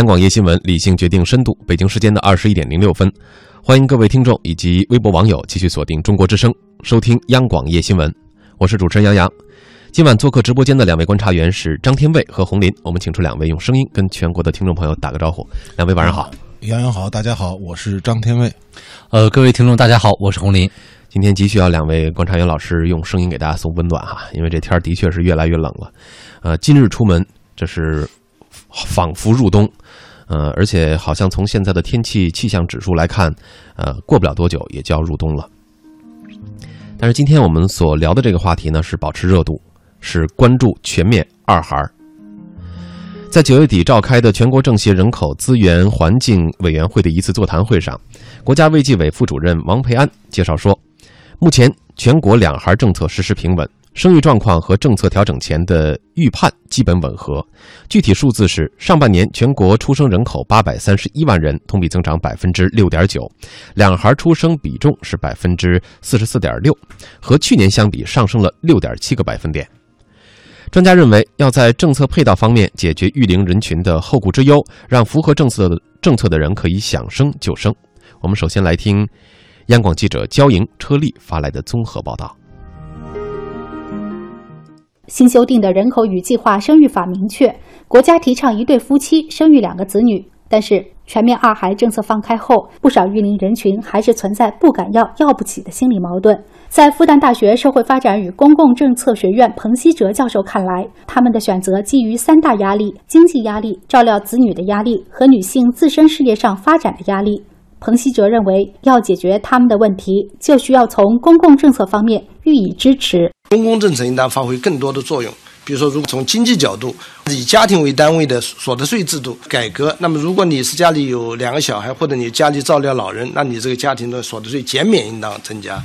央广夜新闻，理性决定深度。北京时间的二十一点零六分，欢迎各位听众以及微博网友继续锁定中国之声，收听央广夜新闻。我是主持人杨洋。今晚做客直播间的两位观察员是张天卫和洪林，我们请出两位用声音跟全国的听众朋友打个招呼。两位晚上好，杨洋好，大家好，我是张天卫。呃，各位听众大家好，我是洪林。今天急需要两位观察员老师用声音给大家送温暖哈，因为这天儿的确是越来越冷了。呃，今日出门，这是仿佛入冬。呃，而且好像从现在的天气气象指数来看，呃，过不了多久也就要入冬了。但是今天我们所聊的这个话题呢，是保持热度，是关注全面二孩。在九月底召开的全国政协人口资源环境委员会的一次座谈会上，国家卫计委副主任王培安介绍说，目前全国两孩政策实施平稳。生育状况和政策调整前的预判基本吻合。具体数字是：上半年全国出生人口八百三十一万人，同比增长百分之六点九，两孩出生比重是百分之四十四点六，和去年相比上升了六点七个百分点。专家认为，要在政策配套方面解决育龄人群的后顾之忧，让符合政策政策的人可以想生就生。我们首先来听央广记者焦莹、车丽发来的综合报道。新修订的人口与计划生育法明确，国家提倡一对夫妻生育两个子女。但是，全面二孩政策放开后，不少育龄人群还是存在不敢要、要不起的心理矛盾。在复旦大学社会发展与公共政策学院彭希哲教授看来，他们的选择基于三大压力：经济压力、照料子女的压力和女性自身事业上发展的压力。彭希哲认为，要解决他们的问题，就需要从公共政策方面予以支持。公共政策应当发挥更多的作用。比如说，如果从经济角度，以家庭为单位的所得税制度改革，那么如果你是家里有两个小孩，或者你家里照料老人，那你这个家庭的所得税减免应当增加。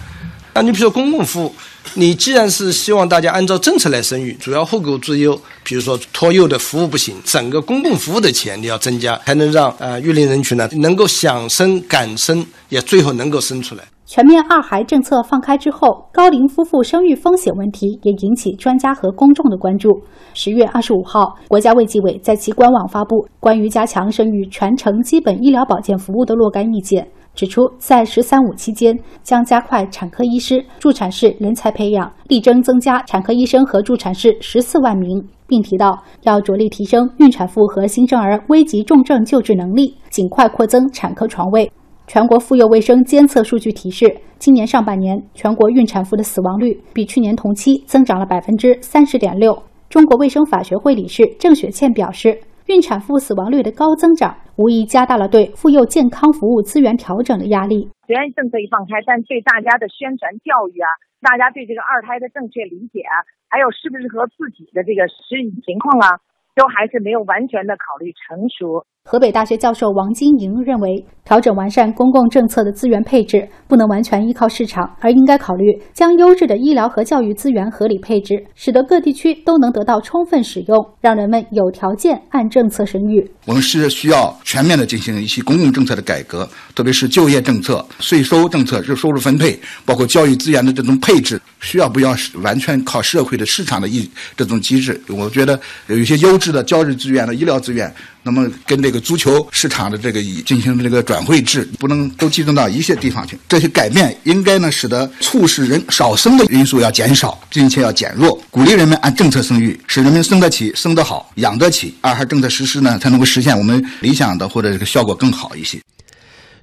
那你比如说公共服务，你既然是希望大家按照政策来生育，主要后顾之忧，比如说托幼的服务不行，整个公共服务的钱你要增加，才能让呃育龄人群呢能够想生敢生，也最后能够生出来。全面二孩政策放开之后，高龄夫妇生育风险问题也引起专家和公众的关注。十月二十五号，国家卫计委在其官网发布关于加强生育全程基本医疗保健服务的若干意见。指出，在“十三五”期间，将加快产科医师、助产士人才培养，力争增加产科医生和助产士十四万名，并提到要着力提升孕产妇和新生儿危急重症救治能力，尽快扩增产科床位。全国妇幼卫生监测数据提示，今年上半年全国孕产妇的死亡率比去年同期增长了百分之三十点六。中国卫生法学会理事郑雪倩表示。孕产妇死亡率的高增长，无疑加大了对妇幼健康服务资源调整的压力。虽然政策一放开，但对大家的宣传教育啊，大家对这个二胎的正确理解啊，还有适不适合自己的这个实际情况啊，都还是没有完全的考虑成熟。河北大学教授王金莹认为，调整完善公共政策的资源配置，不能完全依靠市场，而应该考虑将优质的医疗和教育资源合理配置，使得各地区都能得到充分使用，让人们有条件按政策生育。我们是需要全面的进行一些公共政策的改革，特别是就业政策、税收政策、就收入分配，包括教育资源的这种配置，需要不要完全靠社会的市场的一这种机制？我觉得有一些优质的教育资源的医疗资源。那么跟这个足球市场的这个进行这个转会制，不能都集中到一些地方去。这些改变应该呢，使得促使人少生的因素要减少，并且要减弱，鼓励人们按政策生育，使人们生得起、生得好、养得起。二孩政策实施呢，才能够实现我们理想的或者这个效果更好一些。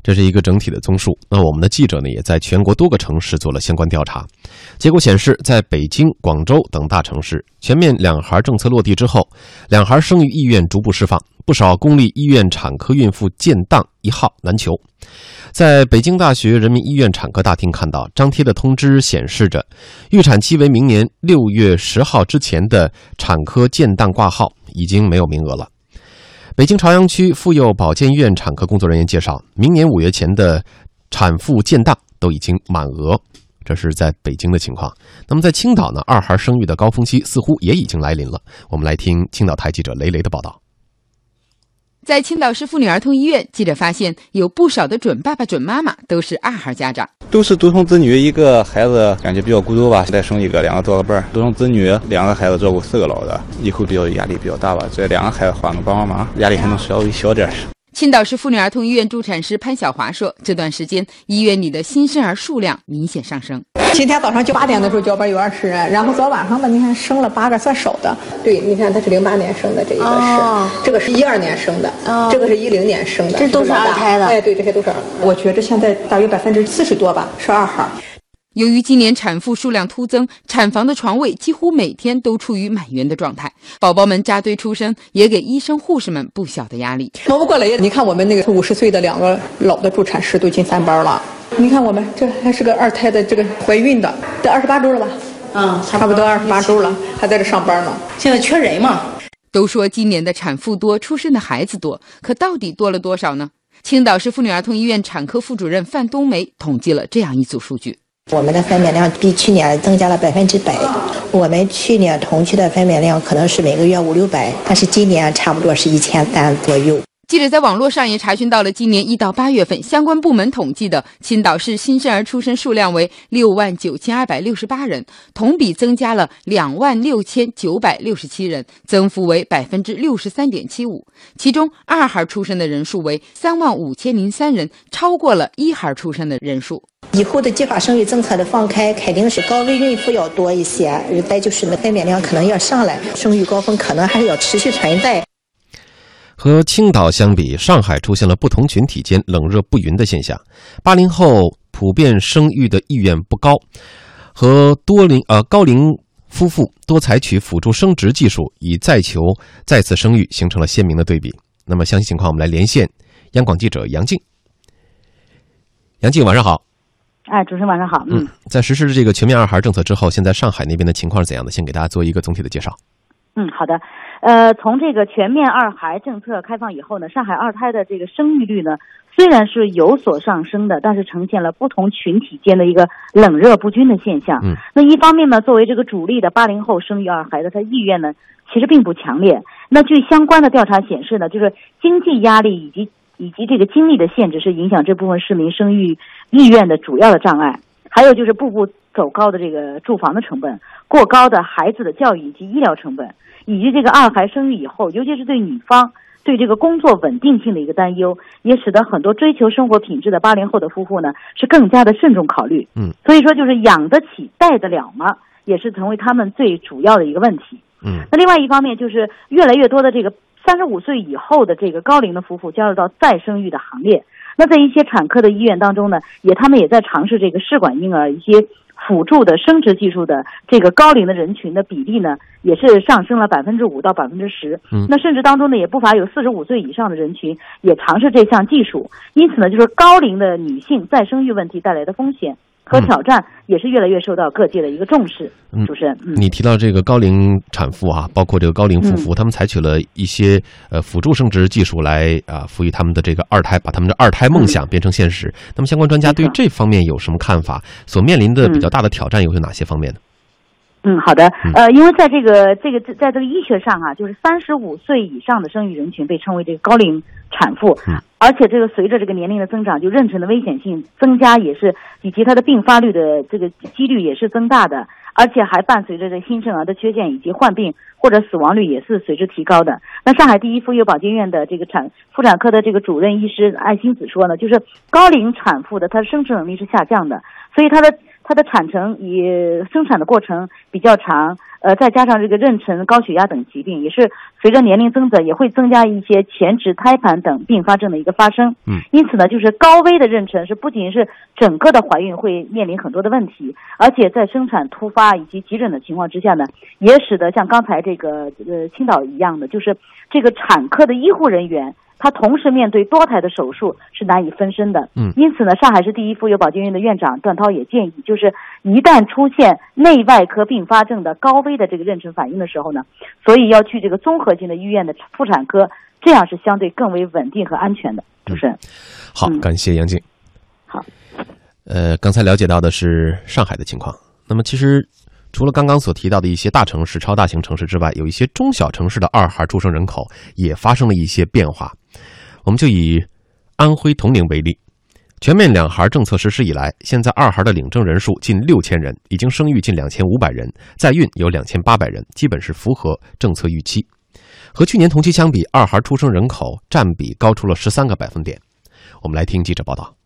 这是一个整体的综述。那我们的记者呢，也在全国多个城市做了相关调查。结果显示，在北京、广州等大城市，全面两孩政策落地之后，两孩生育意愿逐步释放。不少公立医院产科孕妇建档一号难求。在北京大学人民医院产科大厅看到张贴的通知，显示着预产期为明年六月十号之前的产科建档挂号已经没有名额了。北京朝阳区妇幼保健院产科工作人员介绍，明年五月前的产妇建档都已经满额。这是在北京的情况。那么在青岛呢？二孩生育的高峰期似乎也已经来临了。我们来听青岛台记者雷雷的报道。在青岛市妇女儿童医院，记者发现有不少的准爸爸、准妈妈都是二孩家长，都是独生子女，一个孩子感觉比较孤独吧，再生一个，两个做个伴儿。独生子女两个孩子照顾四个老的，以后比较压力比较大吧。这两个孩子换个帮帮忙，压力还能稍微小点儿。青岛市妇女儿童医院助产师潘小华说：“这段时间医院里的新生儿数量明显上升。今天早上九八点的时候交班有二十人，然后昨晚上吧，你看生了八个，算少的。对，你看他是零八年生的，这一个是，哦、这个是一二年生的，哦、这个是一零年生的，这都是二胎的。哎，对，这些都是。我觉着现在大约百分之四十多吧是二孩。”由于今年产妇数量突增，产房的床位几乎每天都处于满员的状态，宝宝们扎堆出生，也给医生护士们不小的压力。忙不过来呀，你看我们那个五十岁的两个老的助产师都进三班了，你看我们这还是个二胎的这个怀孕的，得二十八周了吧？嗯，差不多二十八周了，还在这上班呢。现在缺人嘛？都说今年的产妇多，出生的孩子多，可到底多了多少呢？青岛市妇女儿童医院产科副主任范冬梅统计了这样一组数据。我们的分娩量比去年增加了百分之百。我们去年同期的分娩量可能是每个月五六百，但是今年差不多是一千三左右。记者在网络上也查询到了今年一到八月份相关部门统计的青岛市新生儿出生数量为六万九千二百六十八人，同比增加了两万六千九百六十七人，增幅为百分之六十三点七五。其中二孩出生的人数为三万五千零三人，超过了一孩出生的人数。以后的计划生育政策的放开，肯定是高危孕妇要多一些，再就是那分娩量可能要上来，生育高峰可能还是要持续存在。和青岛相比，上海出现了不同群体间冷热不匀的现象。八零后普遍生育的意愿不高，和多龄呃高龄夫妇多采取辅助生殖技术以再求再次生育，形成了鲜明的对比。那么详细情况，我们来连线央广记者杨静。杨静，晚上好。哎，主持人晚上好。嗯，在实施这个全面二孩政策之后，现在上海那边的情况是怎样的？先给大家做一个总体的介绍。嗯，好的。呃，从这个全面二孩政策开放以后呢，上海二胎的这个生育率呢，虽然是有所上升的，但是呈现了不同群体间的一个冷热不均的现象。嗯，那一方面呢，作为这个主力的八零后生育二孩的，他意愿呢其实并不强烈。那据相关的调查显示呢，就是经济压力以及以及这个精力的限制是影响这部分市民生育意愿的主要的障碍。还有就是步步走高的这个住房的成本，过高的孩子的教育以及医疗成本。以及这个二孩生育以后，尤其是对女方对这个工作稳定性的一个担忧，也使得很多追求生活品质的八零后的夫妇呢是更加的慎重考虑。嗯，所以说就是养得起带得了吗，也是成为他们最主要的一个问题。嗯，那另外一方面就是越来越多的这个三十五岁以后的这个高龄的夫妇加入到再生育的行列。那在一些产科的医院当中呢，也他们也在尝试这个试管婴儿一些。辅助的生殖技术的这个高龄的人群的比例呢，也是上升了百分之五到百分之十。嗯，那甚至当中呢，也不乏有四十五岁以上的人群也尝试这项技术。因此呢，就是高龄的女性再生育问题带来的风险和挑战，也是越来越受到各界的一个重视。嗯，主持人，嗯，你提到这个高龄产妇啊，包括这个高龄夫妇，嗯、他们采取了一些呃辅助生殖技术来啊赋予他们的这个二胎，把他们的二胎梦想变成现实。嗯、那么相关专家对于这方面有什么看法？所面临的比较大的挑战又有哪些方面呢？嗯，好的，呃，因为在这个这个在这个医学上啊，就是三十五岁以上的生育人群被称为这个高龄产妇，嗯，而且这个随着这个年龄的增长，就妊娠的危险性增加，也是以及它的并发率的这个几率也是增大的，而且还伴随着这新生儿的缺陷以及患病或者死亡率也是随之提高的。那上海第一妇幼保健院的这个产妇产科的这个主任医师艾欣子说呢，就是高龄产妇的她的生殖能力是下降的，所以她的。它的产程也生产的过程比较长，呃，再加上这个妊娠、高血压等疾病，也是随着年龄增长，也会增加一些前置胎盘等并发症的一个发生。嗯，因此呢，就是高危的妊娠是不仅是整个的怀孕会面临很多的问题，而且在生产突发以及急诊的情况之下呢，也使得像刚才这个呃青岛一样的，就是这个产科的医护人员。他同时面对多台的手术是难以分身的，嗯，因此呢，上海市第一妇幼保健院的院长段涛也建议，就是一旦出现内外科并发症的高危的这个妊娠反应的时候呢，所以要去这个综合性的医院的妇产科，这样是相对更为稳定和安全的。主持人，好，感谢杨静。好，呃，刚才了解到的是上海的情况，那么其实。除了刚刚所提到的一些大城市、超大型城市之外，有一些中小城市的二孩出生人口也发生了一些变化。我们就以安徽铜陵为例，全面两孩政策实施以来，现在二孩的领证人数近六千人，已经生育近两千五百人，在孕有两千八百人，基本是符合政策预期。和去年同期相比，二孩出生人口占比高出了十三个百分点。我们来听记者报道。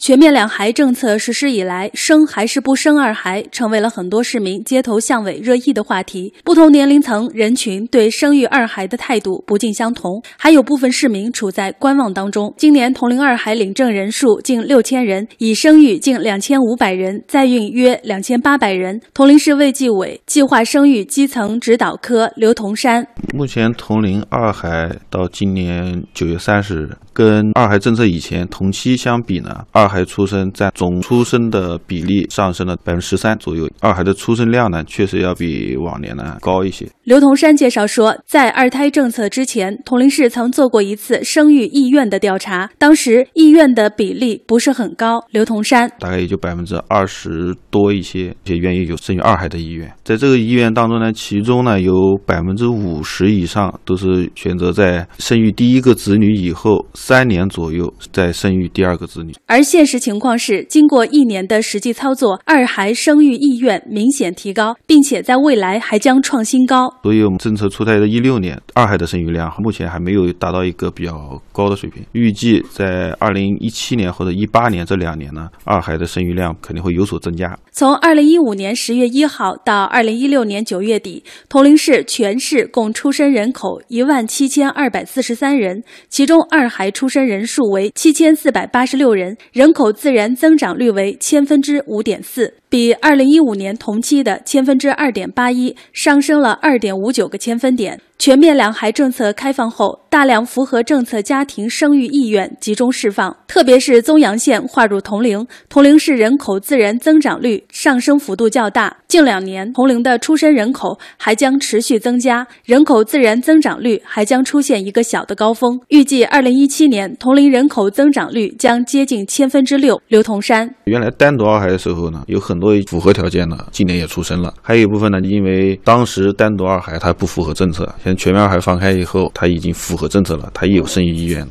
全面两孩政策实施以来，生还是不生二孩，成为了很多市民街头巷尾热议的话题。不同年龄层人群对生育二孩的态度不尽相同，还有部分市民处在观望当中。今年同龄二孩领证人数近六千人，已生育近两千五百人，在孕约两千八百人。铜陵市卫计委计划生育基层指导科刘同山：目前同龄二孩到今年九月三十日，跟二孩政策以前同期相比呢，二孩出生占总出生的比例上升了百分之十三左右，二孩的出生量呢，确实要比往年呢高一些。刘同山介绍说，在二胎政策之前，铜陵市曾做过一次生育意愿的调查，当时意愿的比例不是很高。刘同山大概也就百分之二十多一些，也愿意有生育二孩的意愿。在这个意愿当中呢，其中呢有百分之五十以上都是选择在生育第一个子女以后三年左右再生育第二个子女，而现实情况是，经过一年的实际操作，二孩生育意愿明显提高，并且在未来还将创新高。所以我们政策出台的一六年，二孩的生育量目前还没有达到一个比较高的水平。预计在二零一七年或者一八年这两年呢，二孩的生育量肯定会有所增加。从二零一五年十月一号到二零一六年九月底，铜陵市全市共出生人口一万七千二百四十三人，其中二孩出生人数为七千四百八十六人，人口自然增长率为千分之五点四。比二零一五年同期的千分之二点八一上升了二点五九个千分点。全面两孩政策开放后，大量符合政策家庭生育意愿集中释放，特别是宗阳县划入铜陵，铜陵市人口自然增长率上升幅度较大。近两年，铜陵的出生人口还将持续增加，人口自然增长率还将出现一个小的高峰。预计二零一七年，铜陵人口增长率将接近千分之六。刘同山原来单独二孩的时候呢，有很多符合条件的，今年也出生了；还有一部分呢，因为当时单独二孩它不符合政策，现在全面二孩放开以后，它已经符合政策了，它也有生育意愿。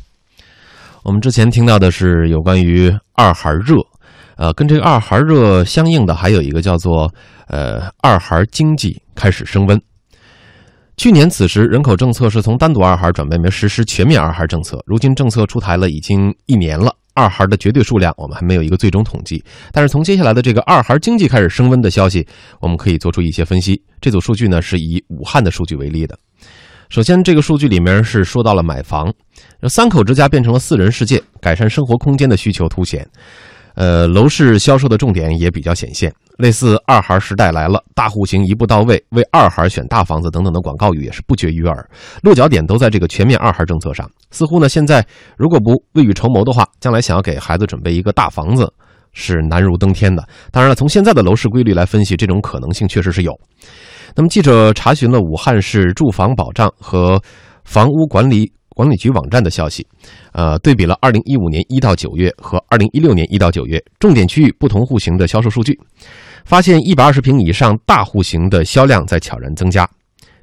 我们之前听到的是有关于二孩热，呃，跟这个二孩热相应的还有一个叫做呃二孩经济开始升温。去年此时，人口政策是从单独二孩转变为实施全面二孩政策。如今政策出台了已经一年了，二孩的绝对数量我们还没有一个最终统计。但是从接下来的这个二孩经济开始升温的消息，我们可以做出一些分析。这组数据呢是以武汉的数据为例的。首先，这个数据里面是说到了买房，三口之家变成了四人世界，改善生活空间的需求凸显。呃，楼市销售的重点也比较显现，类似“二孩时代来了”“大户型一步到位”“为二孩选大房子”等等的广告语也是不绝于耳，落脚点都在这个全面二孩政策上。似乎呢，现在如果不未雨绸缪的话，将来想要给孩子准备一个大房子是难如登天的。当然了，从现在的楼市规律来分析，这种可能性确实是有。那么，记者查询了武汉市住房保障和房屋管理管理局网站的消息，呃，对比了二零一五年一到九月和二零一六年一到九月重点区域不同户型的销售数据，发现一百二十平以上大户型的销量在悄然增加。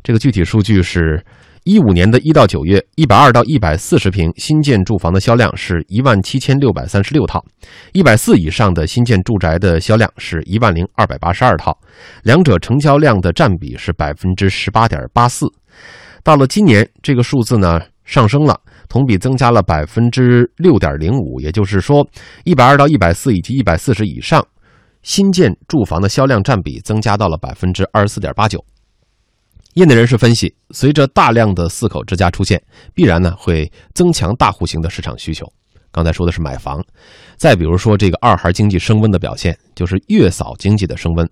这个具体数据是。一五年的一到九月，一百二到一百四十平新建住房的销量是一万七千六百三十六套，一百四以上的新建住宅的销量是一万零二百八十二套，两者成交量的占比是百分之十八点八四。到了今年，这个数字呢上升了，同比增加了百分之六点零五，也就是说，一百二到一百四以及一百四十以上新建住房的销量占比增加到了百分之二十四点八九。业内人士分析，随着大量的四口之家出现，必然呢会增强大户型的市场需求。刚才说的是买房，再比如说这个二孩经济升温的表现，就是月嫂经济的升温。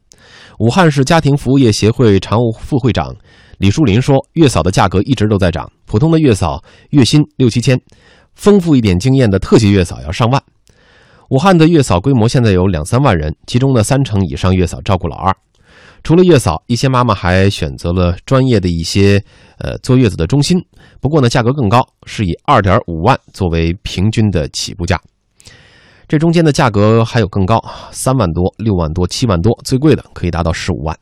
武汉市家庭服务业协会常务副会长李树林说，月嫂的价格一直都在涨，普通的月嫂月薪六七千，丰富一点经验的特级月嫂要上万。武汉的月嫂规模现在有两三万人，其中呢三成以上月嫂照顾老二。除了月嫂，一些妈妈还选择了专业的一些呃坐月子的中心，不过呢价格更高，是以二点五万作为平均的起步价。这中间的价格还有更高，三万多、六万多、七万多，最贵的可以达到十五万。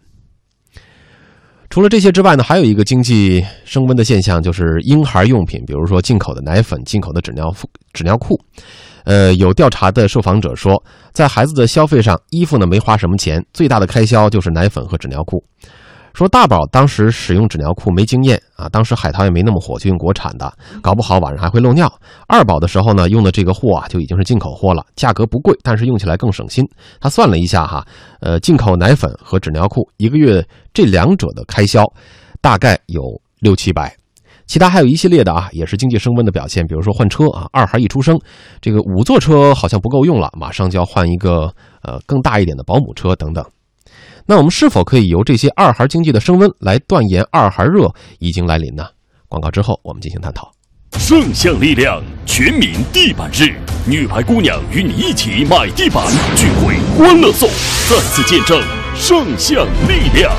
除了这些之外呢，还有一个经济升温的现象，就是婴孩用品，比如说进口的奶粉、进口的纸尿裤、纸尿裤。呃，有调查的受访者说，在孩子的消费上，衣服呢没花什么钱，最大的开销就是奶粉和纸尿裤。说大宝当时使用纸尿裤没经验啊，当时海淘也没那么火，就用国产的，搞不好晚上还会漏尿。二宝的时候呢，用的这个货啊就已经是进口货了，价格不贵，但是用起来更省心。他算了一下哈，呃，进口奶粉和纸尿裤一个月这两者的开销大概有六七百。其他还有一系列的啊，也是经济升温的表现，比如说换车啊，二孩一出生，这个五座车好像不够用了，马上就要换一个呃更大一点的保姆车等等。那我们是否可以由这些二孩经济的升温来断言二孩热已经来临呢？广告之后我们进行探讨。圣象力量全民地板日，女排姑娘与你一起买地板，聚会欢乐颂，再次见证圣象力量。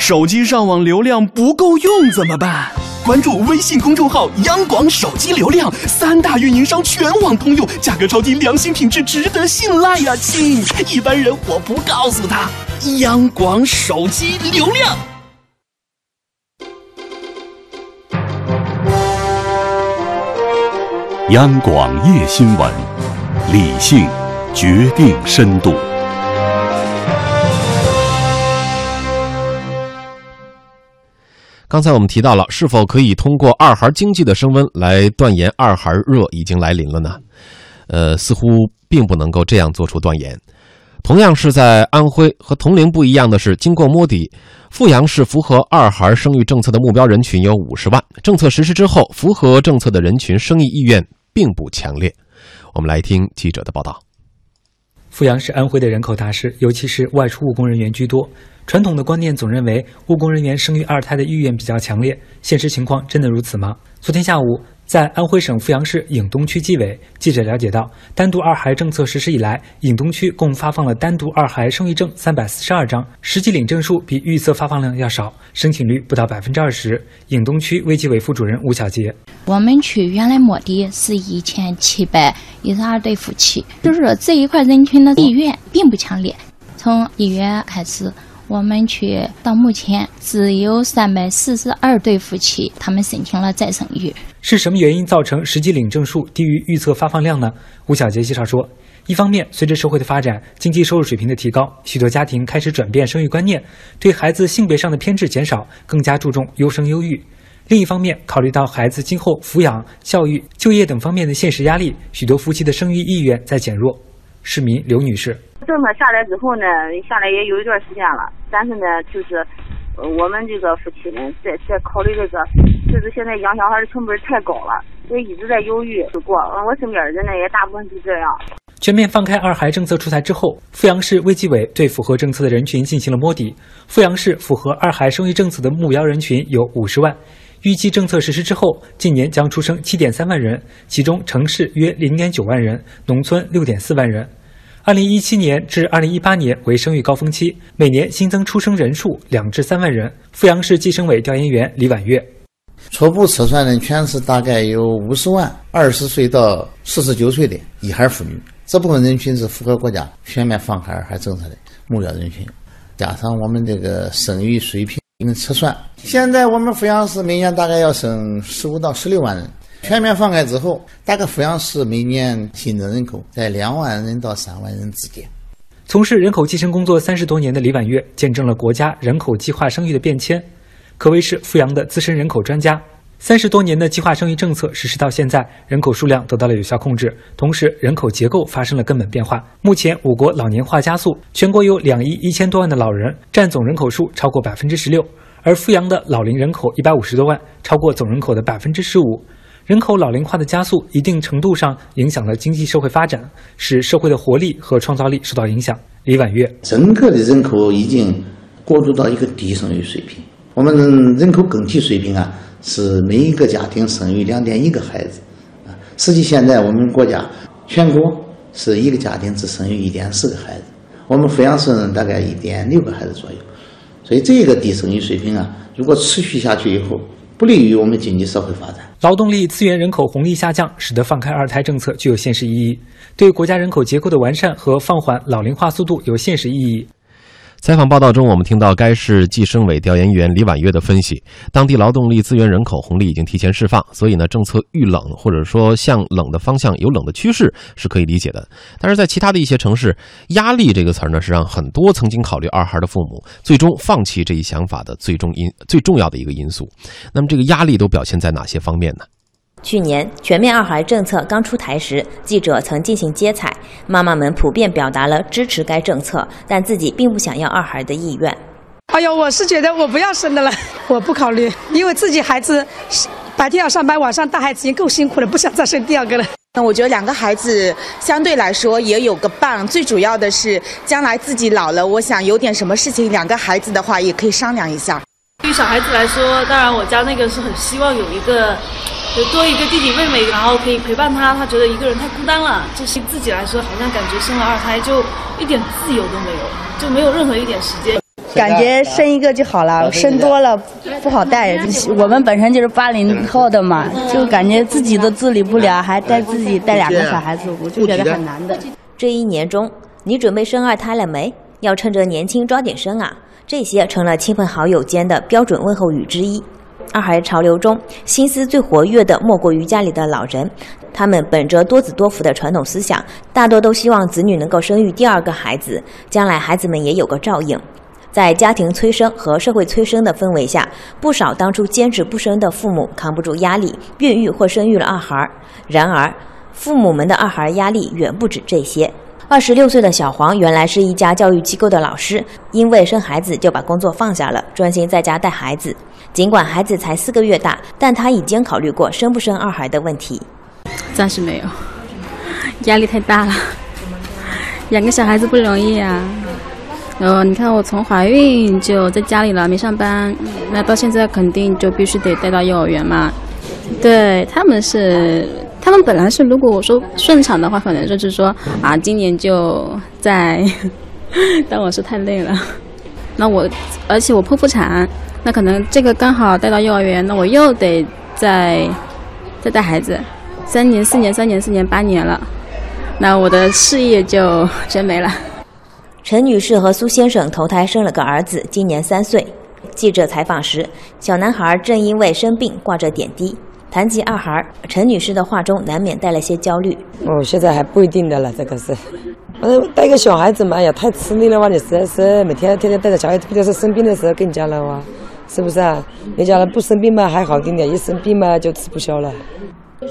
手机上网流量不够用怎么办？关注微信公众号“央广手机流量”，三大运营商全网通用，价格超低，良心品质值得信赖呀，亲！一般人我不告诉他。央广手机流量。央广夜新闻，理性决定深度。刚才我们提到了，是否可以通过二孩经济的升温来断言二孩热已经来临了呢？呃，似乎并不能够这样做出断言。同样是在安徽和铜陵不一样的是，经过摸底，阜阳市符合二孩生育政策的目标人群有五十万。政策实施之后，符合政策的人群生育意愿并不强烈。我们来听记者的报道。阜阳是安徽的人口大市，尤其是外出务工人员居多。传统的观念总认为务工人员生育二胎的意愿比较强烈，现实情况真的如此吗？昨天下午，在安徽省阜阳市颍东区纪委，记者了解到，单独二孩政策实施以来，颍东区共发放了单独二孩生育证三百四十二张，实际领证数比预测发放量要少，申请率不到百分之二十。颍东区卫计委副主任吴小杰：我们区原来摸的是一千七百一十二对夫妻，就是说这一块人群的意愿并不强烈。从一月开始。我们区到目前只有三百四十二对夫妻，他们申请了再生育。是什么原因造成实际领证数低于预测发放量呢？吴小杰介绍说，一方面，随着社会的发展，经济收入水平的提高，许多家庭开始转变生育观念，对孩子性别上的偏执减少，更加注重优生优育；另一方面，考虑到孩子今后抚养、教育、就业等方面的现实压力，许多夫妻的生育意愿在减弱。市民刘女士。政策下来之后呢，下来也有一段时间了，但是呢，就是我们这个夫妻呢，在在考虑这个，就是现在养小孩的成本太高了，所以一直在犹豫不过。我身边的人呢，也大部分是这样。全面放开二孩政策出台之后，阜阳市卫计委对符合政策的人群进行了摸底。阜阳市符合二孩生育政策的目标人群有五十万，预计政策实施之后，今年将出生七点三万人，其中城市约零点九万人，农村六点四万人。二零一七年至二零一八年为生育高峰期，每年新增出生人数两至三万人。阜阳市计生委调研员李婉月，初步测算呢全市大概有五十万二十岁到四十九岁的一孩妇女，这部分人群是符合国家全面放开二孩政策的目标人群。加上我们这个生育水平测算，现在我们阜阳市每年大概要生十五到十六万人。全面放开之后，大概阜阳市每年新增人口在两万人到三万人之间。从事人口计生工作三十多年的李婉月，见证了国家人口计划生育的变迁，可谓是阜阳的资深人口专家。三十多年的计划生育政策实施到现在，人口数量得到了有效控制，同时人口结构发生了根本变化。目前，我国老年化加速，全国有两亿一千多万的老人，占总人口数超过百分之十六，而阜阳的老龄人口一百五十多万，超过总人口的百分之十五。人口老龄化的加速，一定程度上影响了经济社会发展，使社会的活力和创造力受到影响。李婉月，整个的人口已经过渡到一个低生育水平。我们人口更替水平啊，是每一个家庭生育两点一个孩子啊。实际现在我们国家全国是一个家庭只生育一点四个孩子，我们阜阳市呢大概一点六个孩子左右。所以这个低生育水平啊，如果持续下去以后，不利于我们经济社会发展。劳动力资源人口红利下降，使得放开二胎政策具有现实意义，对国家人口结构的完善和放缓老龄化速度有现实意义。采访报道中，我们听到该市计生委调研员李婉月的分析：当地劳动力资源人口红利已经提前释放，所以呢，政策遇冷或者说向冷的方向有冷的趋势是可以理解的。但是在其他的一些城市，压力这个词儿呢，是让很多曾经考虑二孩的父母最终放弃这一想法的最终因最重要的一个因素。那么这个压力都表现在哪些方面呢？去年全面二孩政策刚出台时，记者曾进行接采，妈妈们普遍表达了支持该政策，但自己并不想要二孩的意愿。哎呦，我是觉得我不要生的了，我不考虑，因为自己孩子白天要上班，晚上带孩子已经够辛苦了，不想再生第二个了。那我觉得两个孩子相对来说也有个伴，最主要的是将来自己老了，我想有点什么事情，两个孩子的话也可以商量一下。对于小孩子来说，当然我家那个是很希望有一个。就多一个弟弟妹妹，然后可以陪伴他。他觉得一个人太孤单了。就是自己来说，好像感觉生了二胎就一点自由都没有，就没有任何一点时间。感觉生一个就好了，生多了不好带。我们本身就是八零后的嘛，就感觉自己都自理不了，还带自己带两个小孩子，我就觉得很难的。这一年中，你准备生二胎了没？要趁着年轻抓紧生啊！这些成了亲朋好友间的标准问候语之一。二孩潮流中，心思最活跃的莫过于家里的老人。他们本着多子多福的传统思想，大多都希望子女能够生育第二个孩子，将来孩子们也有个照应。在家庭催生和社会催生的氛围下，不少当初坚持不生的父母扛不住压力，孕育或生育了二孩。然而，父母们的二孩压力远不止这些。二十六岁的小黄原来是一家教育机构的老师，因为生孩子就把工作放下了，专心在家带孩子。尽管孩子才四个月大，但他已经考虑过生不生二孩的问题。暂时没有，压力太大了，养个小孩子不容易啊。然后你看，我从怀孕就在家里了，没上班，那到现在肯定就必须得带到幼儿园嘛。对他们是。他们本来是，如果我说顺产的话，可能就是说啊，今年就在，但我是太累了。那我，而且我剖腹产，那可能这个刚好带到幼儿园，那我又得再再带孩子，三年、四年、三年、四年、八年了，那我的事业就真没了。陈女士和苏先生投胎生了个儿子，今年三岁。记者采访时，小男孩正因为生病挂着点滴。谈及二孩，陈女士的话中难免带了些焦虑。哦，现在还不一定的了，这个是，反正带个小孩子嘛，哎呀，太吃力了哇！你实在是每天天天带着小孩子，不就是生病的时候更加了哇？是不是啊？人家不生病嘛还好点点，一生病嘛就吃不消了。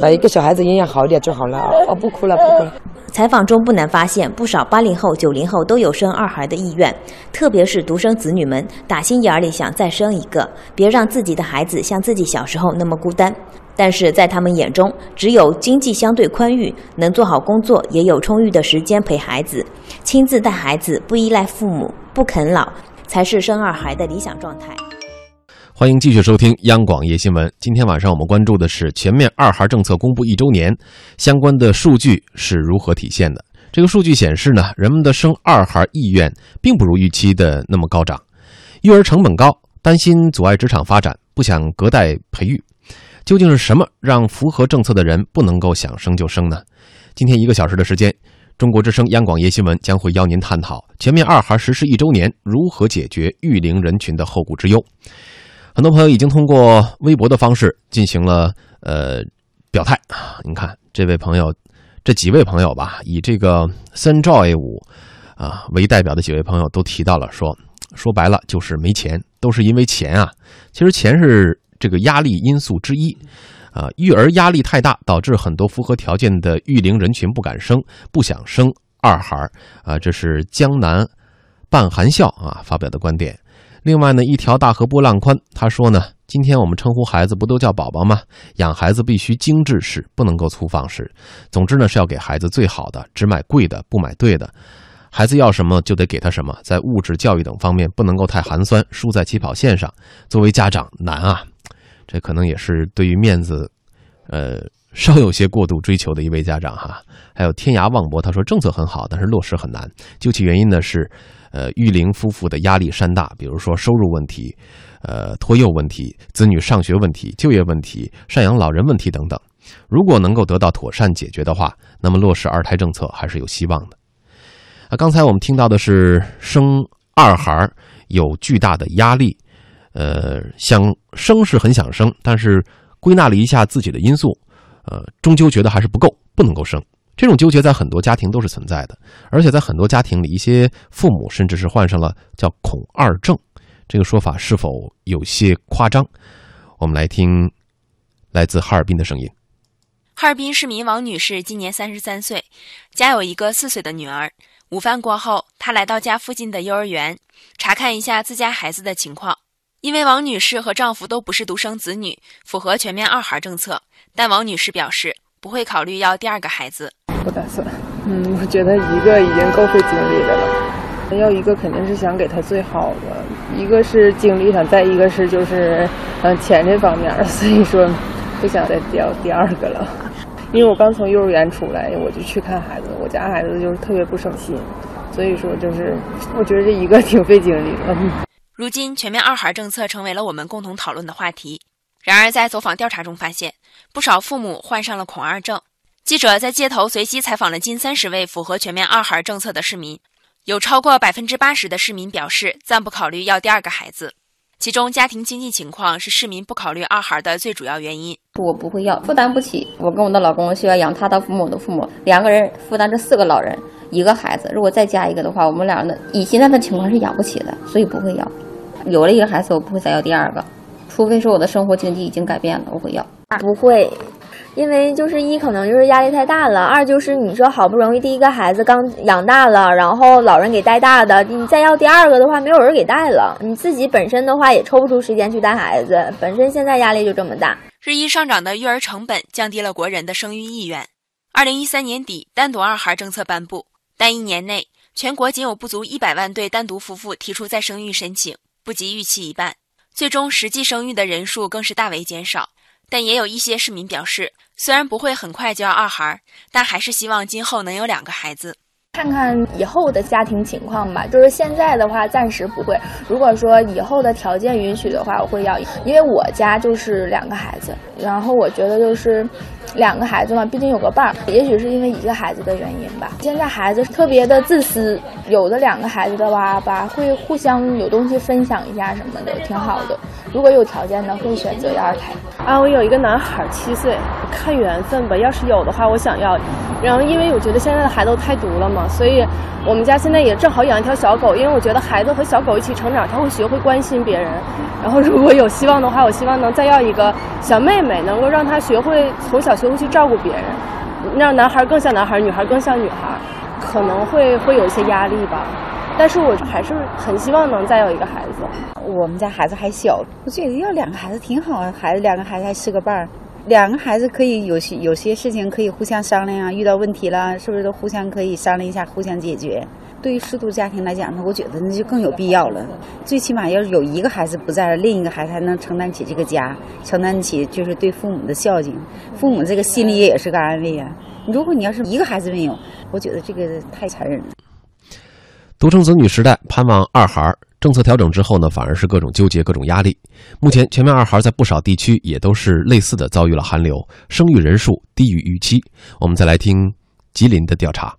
把一个小孩子营养好一点就好了。哦，不哭了，不哭了。采访中不难发现，不少八零后、九零后都有生二孩的意愿，特别是独生子女们，打心眼里想再生一个，别让自己的孩子像自己小时候那么孤单。但是在他们眼中，只有经济相对宽裕，能做好工作，也有充裕的时间陪孩子，亲自带孩子，不依赖父母，不啃老，才是生二孩的理想状态。欢迎继续收听央广夜新闻。今天晚上我们关注的是全面二孩政策公布一周年，相关的数据是如何体现的？这个数据显示呢，人们的生二孩意愿并不如预期的那么高涨，育儿成本高，担心阻碍职场发展，不想隔代培育。究竟是什么让符合政策的人不能够想生就生呢？今天一个小时的时间，中国之声央广夜新闻将会邀您探讨全面二孩实施一周年如何解决育龄人群的后顾之忧。很多朋友已经通过微博的方式进行了呃表态啊，你看这位朋友，这几位朋友吧，以这个 Sunjoy 五啊为代表的几位朋友都提到了说，说白了就是没钱，都是因为钱啊。其实钱是。这个压力因素之一，啊，育儿压力太大，导致很多符合条件的育龄人群不敢生，不想生二孩，啊，这是江南半含笑啊发表的观点。另外呢，一条大河波浪宽，他说呢，今天我们称呼孩子不都叫宝宝吗？养孩子必须精致式，不能够粗放式。总之呢，是要给孩子最好的，只买贵的，不买对的。孩子要什么就得给他什么，在物质、教育等方面不能够太寒酸，输在起跑线上。作为家长难啊。这可能也是对于面子，呃，稍有些过度追求的一位家长哈。还有天涯望博，他说政策很好，但是落实很难。究其原因呢，是，呃，育龄夫妇的压力山大，比如说收入问题，呃，托幼问题、子女上学问题、就业问题、赡养老人问题等等。如果能够得到妥善解决的话，那么落实二胎政策还是有希望的。啊，刚才我们听到的是生二孩有巨大的压力，呃，想生是很想生，但是归纳了一下自己的因素，呃，终究觉得还是不够，不能够生。这种纠结在很多家庭都是存在的，而且在很多家庭里，一些父母甚至是患上了叫“恐二症”，这个说法是否有些夸张？我们来听来自哈尔滨的声音。哈尔滨市民王女士今年三十三岁，家有一个四岁的女儿。午饭过后，她来到家附近的幼儿园，查看一下自家孩子的情况。因为王女士和丈夫都不是独生子女，符合全面二孩政策，但王女士表示不会考虑要第二个孩子。不打算，嗯，我觉得一个已经够费精力的了，要一个肯定是想给他最好的，一个是精力上，再一个是就是，嗯，钱这方面，所以说不想再要第二个了。因为我刚从幼儿园出来，我就去看孩子，我家孩子就是特别不省心，所以说就是我觉得这一个挺费精力的。如今全面二孩政策成为了我们共同讨论的话题，然而在走访调查中发现，不少父母患上了恐二症。记者在街头随机采访了近三十位符合全面二孩政策的市民，有超过百分之八十的市民表示暂不考虑要第二个孩子，其中家庭经济情况是市民不考虑二孩的最主要原因。我不会要，负担不起。我跟我的老公需要养他的父母的父母，两个人负担这四个老人，一个孩子，如果再加一个的话，我们俩的以现在的情况是养不起的，所以不会要。有了一个孩子，我不会再要第二个，除非说我的生活经济已经改变了，我会要。不会。因为就是一可能就是压力太大了，二就是你说好不容易第一个孩子刚养大了，然后老人给带大的，你再要第二个的话，没有人给带了，你自己本身的话也抽不出时间去带孩子，本身现在压力就这么大。日益上涨的育儿成本降低了国人的生育意愿。二零一三年底，单独二孩政策颁布，但一年内全国仅有不足一百万对单独夫妇提出再生育申请，不及预期一半，最终实际生育的人数更是大为减少。但也有一些市民表示，虽然不会很快就要二孩，但还是希望今后能有两个孩子。看看以后的家庭情况吧，就是现在的话暂时不会。如果说以后的条件允许的话，我会要，因为我家就是两个孩子，然后我觉得就是两个孩子嘛，毕竟有个伴儿。也许是因为一个孩子的原因吧。现在孩子特别的自私，有的两个孩子的话吧，会互相有东西分享一下什么的，挺好的。如果有条件的，会选择要二胎。啊，我有一个男孩，七岁，看缘分吧。要是有的话，我想要。然后因为我觉得现在的孩子都太独了嘛。所以，我们家现在也正好养一条小狗，因为我觉得孩子和小狗一起成长，他会学会关心别人。然后，如果有希望的话，我希望能再要一个小妹妹，能够让他学会从小学会去照顾别人，让男孩更像男孩，女孩更像女孩。可能会会有一些压力吧，但是我还是很希望能再有一个孩子。我们家孩子还小，我觉得要两个孩子挺好啊，孩子两个孩子还是个伴儿。两个孩子可以有些有些事情可以互相商量啊，遇到问题了是不是都互相可以商量一下，互相解决？对于失独家庭来讲呢，我觉得那就更有必要了。最起码要是有一个孩子不在了，另一个孩子还能承担起这个家，承担起就是对父母的孝敬，父母这个心里也是个安慰啊。如果你要是一个孩子没有，我觉得这个太残忍了。独生子女时代盼望二孩。政策调整之后呢，反而是各种纠结、各种压力。目前，全面二孩在不少地区也都是类似的遭遇了寒流，生育人数低于预期。我们再来听吉林的调查。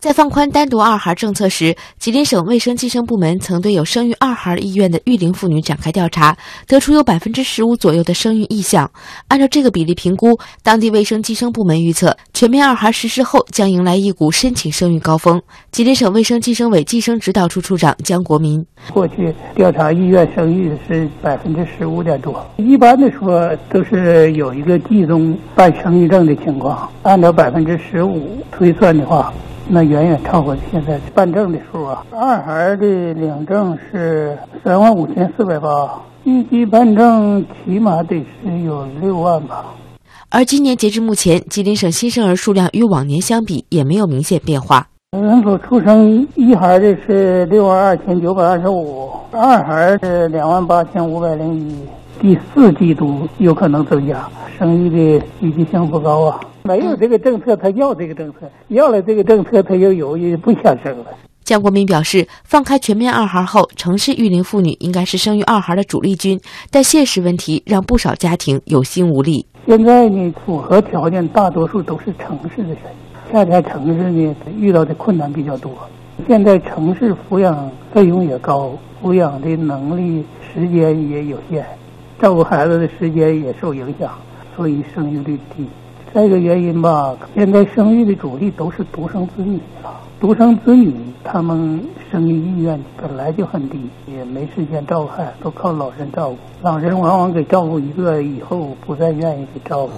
在放宽单独二孩政策时，吉林省卫生计生部门曾对有生育二孩意愿的育龄妇女展开调查，得出有百分之十五左右的生育意向。按照这个比例评估，当地卫生计生部门预测，全面二孩实施后将迎来一股申请生育高峰。吉林省卫生计生委计生指导处处长江国民：过去调查意愿生育是百分之十五点多，一般的说都是有一个集中办生育证的情况，按照百分之十五推算的话。那远远超过现在办证的数啊！二孩的领证是三万五千四百八，预计办证起码得是有六万吧。而今年截至目前，吉林省新生儿数量与往年相比也没有明显变化。人口出生一孩的是六万二千九百二十五，二孩是两万八千五百零一。第四季度有可能增加，生育的积极性不高啊。没有这个政策，他要这个政策；要了这个政策，他又犹豫不想生了。江国民表示，放开全面二孩后，城市育龄妇女应该是生育二孩的主力军，但现实问题让不少家庭有心无力。现在呢，符合条件大多数都是城市的人，恰恰城市呢遇到的困难比较多。现在城市抚养费用也高，抚养的能力、时间也有限，照顾孩子的时间也受影响，所以生育率低。再一个原因吧，现在生育的主力都是独生子女了。独生子女他们生育意愿本来就很低，也没时间照顾孩子，都靠老人照顾。老人往往给照顾一个以后，不再愿意给照顾。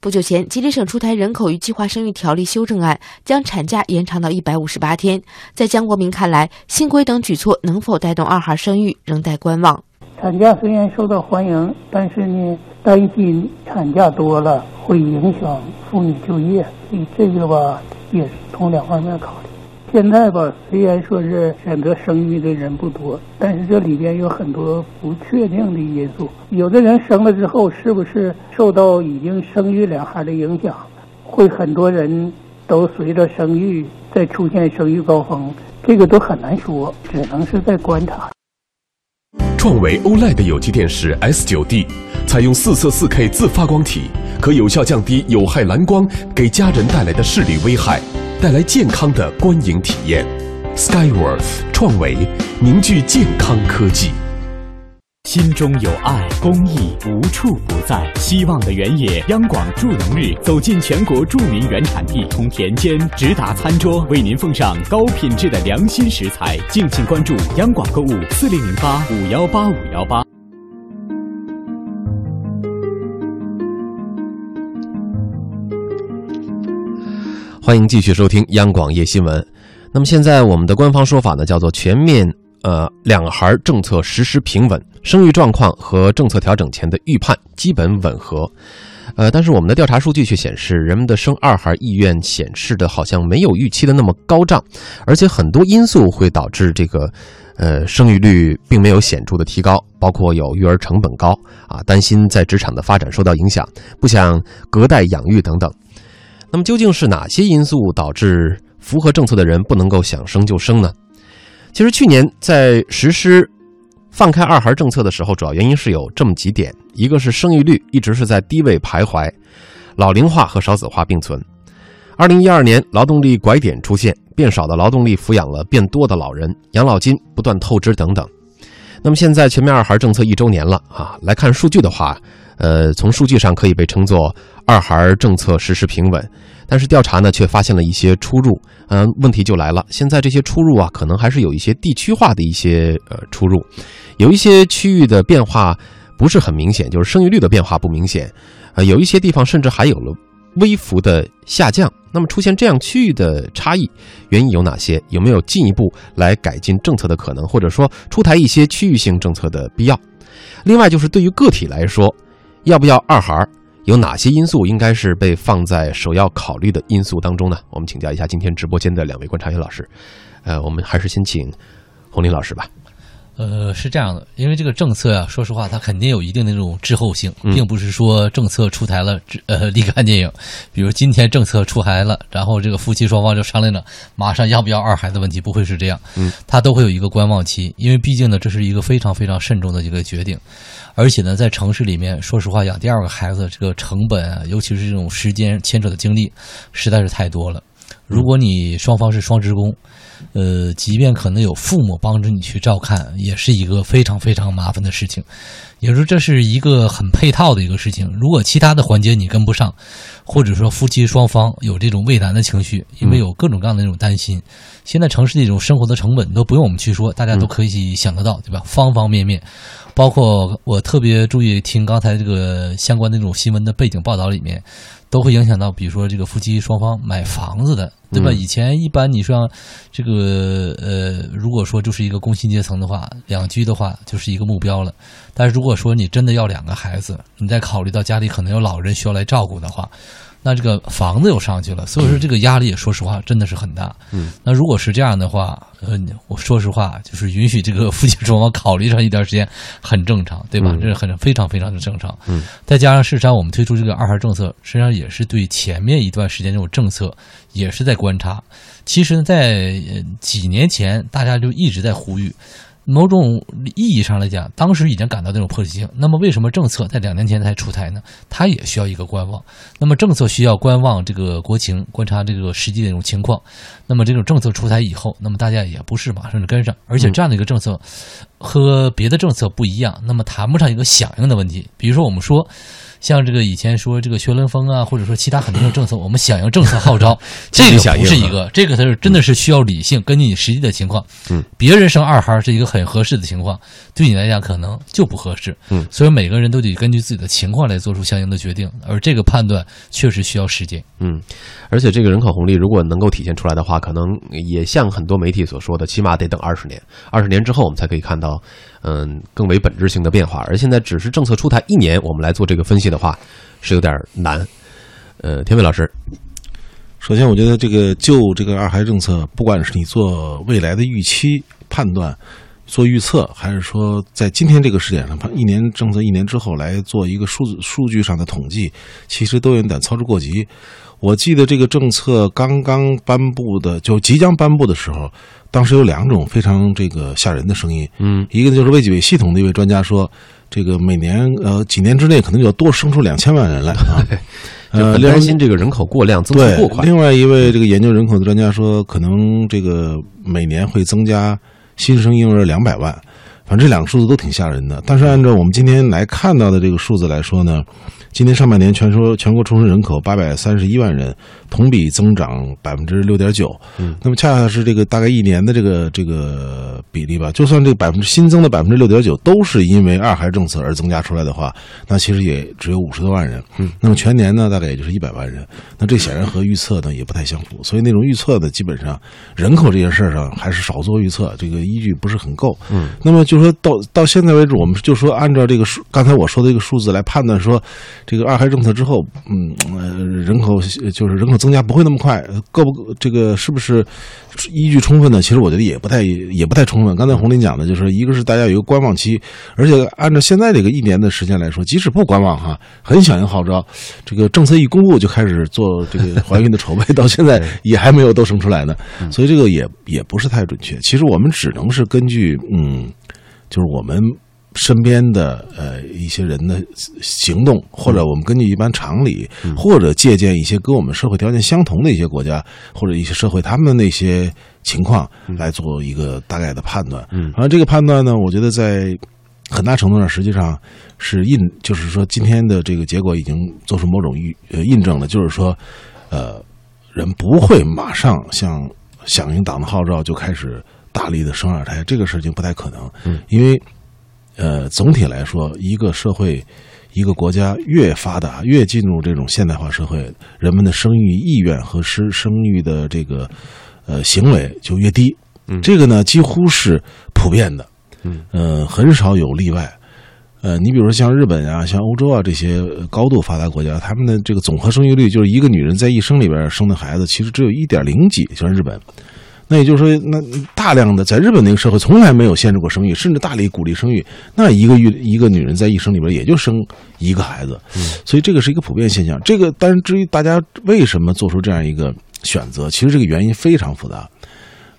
不久前，吉林省出台人口与计划生育条例修正案，将产假延长到一百五十八天。在江国民看来，新规等举措能否带动二孩生育，仍待观望。产假虽然受到欢迎，但是呢，担心产假多了会影响妇女就业，所以这个吧也是从两方面考虑。现在吧，虽然说是选择生育的人不多，但是这里边有很多不确定的因素。有的人生了之后，是不是受到已经生育两孩的影响，会很多人都随着生育再出现生育高峰，这个都很难说，只能是在观察。创维 OLED 有机电视 S9D，采用四色四 K 自发光体，可有效降低有害蓝光给家人带来的视力危害。带来健康的观影体验，Skyworth 创维凝聚健康科技。心中有爱，公益无处不在。希望的原野央广助农日走进全国著名原产地，从田间直达餐桌，为您奉上高品质的良心食材。敬请关注央广购物四零零八五幺八五幺八。欢迎继续收听央广夜新闻。那么现在我们的官方说法呢，叫做全面呃两孩政策实施平稳，生育状况和政策调整前的预判基本吻合。呃，但是我们的调查数据却显示，人们的生二孩意愿显示的好像没有预期的那么高涨，而且很多因素会导致这个呃生育率并没有显著的提高，包括有育儿成本高啊，担心在职场的发展受到影响，不想隔代养育等等。那么究竟是哪些因素导致符合政策的人不能够想生就生呢？其实去年在实施放开二孩政策的时候，主要原因是有这么几点：一个是生育率一直是在低位徘徊，老龄化和少子化并存；二零一二年劳动力拐点出现，变少的劳动力抚养了变多的老人，养老金不断透支等等。那么现在全面二孩政策一周年了啊，来看数据的话。呃，从数据上可以被称作二孩政策实施平稳，但是调查呢却发现了一些出入。嗯，问题就来了，现在这些出入啊，可能还是有一些地区化的一些呃出入，有一些区域的变化不是很明显，就是生育率的变化不明显，呃，有一些地方甚至还有了微幅的下降。那么出现这样区域的差异，原因有哪些？有没有进一步来改进政策的可能，或者说出台一些区域性政策的必要？另外就是对于个体来说。要不要二孩？有哪些因素应该是被放在首要考虑的因素当中呢？我们请教一下今天直播间的两位观察员老师。呃，我们还是先请洪林老师吧。呃，是这样的，因为这个政策呀，说实话，它肯定有一定的这种滞后性，并不是说政策出台了，呃，立竿见影。比如今天政策出台了，然后这个夫妻双方就商量着马上要不要二孩的问题，不会是这样。嗯，它都会有一个观望期，因为毕竟呢，这是一个非常非常慎重的一个决定。而且呢，在城市里面，说实话，养第二个孩子这个成本啊，尤其是这种时间牵扯的精力，实在是太多了。如果你双方是双职工，呃，即便可能有父母帮着你去照看，也是一个非常非常麻烦的事情。也就是说，这是一个很配套的一个事情。如果其他的环节你跟不上，或者说夫妻双方有这种畏难的情绪，因为有各种各样的那种担心，现在城市这种生活的成本都不用我们去说，大家都可以想得到，对吧？方方面面。包括我特别注意听刚才这个相关的那种新闻的背景报道里面，都会影响到，比如说这个夫妻双方买房子的，对吧？以前一般你像这个呃，如果说就是一个工薪阶层的话，两居的话就是一个目标了。但是如果说你真的要两个孩子，你再考虑到家里可能有老人需要来照顾的话。那这个房子又上去了，所以说这个压力也说实话真的是很大。嗯，那如果是这样的话，呃，我说实话就是允许这个夫妻双方考虑上一段时间，很正常，对吧？这是很非常非常的正常。嗯，再加上事实上我们推出这个二孩政策，实际上也是对前面一段时间这种政策也是在观察。其实，在几年前大家就一直在呼吁。某种意义上来讲，当时已经感到这种迫切性。那么，为什么政策在两年前才出台呢？它也需要一个观望。那么，政策需要观望这个国情，观察这个实际的这种情况。那么，这种政策出台以后，那么大家也不是马上就跟上，而且这样的一个政策和别的政策不一样，那么谈不上一个响应的问题。比如说，我们说。像这个以前说这个学雷锋啊，或者说其他很多的政策，我们响应政策号召，这个不是一个，这个它是真的是需要理性，根据你实际的情况。嗯，别人生二孩是一个很合适的情况，对你来讲可能就不合适。嗯，所以每个人都得根据自己的情况来做出相应的决定，而这个判断确实需要时间。嗯，而且这个人口红利如果能够体现出来的话，可能也像很多媒体所说的，起码得等二十年，二十年之后我们才可以看到。嗯，更为本质性的变化，而现在只是政策出台一年，我们来做这个分析的话，是有点难。呃，天伟老师，首先，我觉得这个就这个二孩政策，不管是你做未来的预期判断、做预测，还是说在今天这个时点上，一年政策一年之后来做一个数字数据上的统计，其实都有点操之过急。我记得这个政策刚刚颁布的，就即将颁布的时候。当时有两种非常这个吓人的声音，嗯，一个就是卫计委系统的一位专家说，这个每年呃几年之内可能就要多生出两千万人来。啊，呃，担心这个人口过量增速过快。另外一位这个研究人口的专家说，可能这个每年会增加新生婴儿两百万，反正这两个数字都挺吓人的。但是按照我们今天来看到的这个数字来说呢。今年上半年，全说全国出生人口八百三十一万人，同比增长百分之六点九。嗯，那么恰恰是这个大概一年的这个这个比例吧。就算这个百分之新增的百分之六点九都是因为二孩政策而增加出来的话，那其实也只有五十多万人。嗯，那么全年呢，大概也就是一百万人。那这显然和预测呢也不太相符。所以那种预测呢，基本上人口这件事上还是少做预测，这个依据不是很够。嗯，那么就就说到到现在为止，我们就说按照这个数，刚才我说的这个数字来判断说。这个二孩政策之后，嗯，呃，人口就是人口增加不会那么快，够不这个是不是依据充分呢？其实我觉得也不太也不太充分。刚才红林讲的就是，一个是大家有一个观望期，而且按照现在这个一年的时间来说，即使不观望哈，很响应号召，这个政策一公布就开始做这个怀孕的筹备，到现在也还没有都生出来呢，所以这个也也不是太准确。其实我们只能是根据嗯，就是我们。身边的呃一些人的行动，或者我们根据一般常理，或者借鉴一些跟我们社会条件相同的一些国家或者一些社会他们的那些情况来做一个大概的判断。嗯，而这个判断呢，我觉得在很大程度上实际上是印，就是说今天的这个结果已经做出某种预呃印证了，就是说呃人不会马上像响应党的号召就开始大力的生二胎，这个事情不太可能。嗯，因为。呃，总体来说，一个社会、一个国家越发达，越进入这种现代化社会，人们的生育意愿和生生育的这个呃行为就越低。嗯，这个呢几乎是普遍的。嗯，呃，很少有例外。呃，你比如说像日本啊、像欧洲啊这些高度发达国家，他们的这个总和生育率，就是一个女人在一生里边生的孩子，其实只有一点零几，像日本。那也就是说，那大量的在日本那个社会从来没有限制过生育，甚至大力鼓励生育。那一个育一个女人在一生里边也就生一个孩子，所以这个是一个普遍现象。这个，但是至于大家为什么做出这样一个选择，其实这个原因非常复杂。